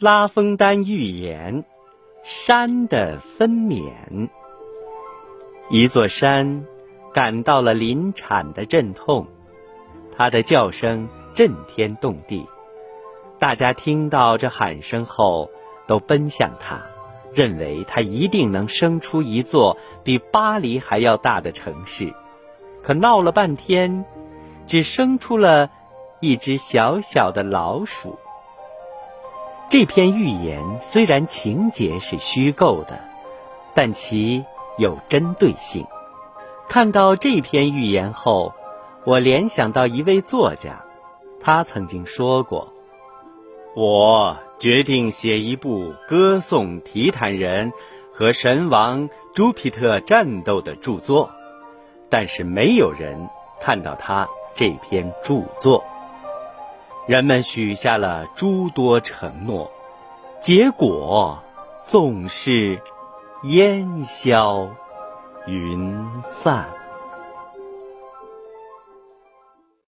拉封丹预言：山的分娩。一座山感到了临产的阵痛，它的叫声震天动地。大家听到这喊声后，都奔向它，认为它一定能生出一座比巴黎还要大的城市。可闹了半天，只生出了一只小小的老鼠。这篇寓言虽然情节是虚构的，但其有针对性。看到这篇寓言后，我联想到一位作家，他曾经说过：“我决定写一部歌颂提坦人和神王朱庇特战斗的著作。”但是没有人看到他这篇著作。人们许下了诸多承诺，结果总是烟消云散。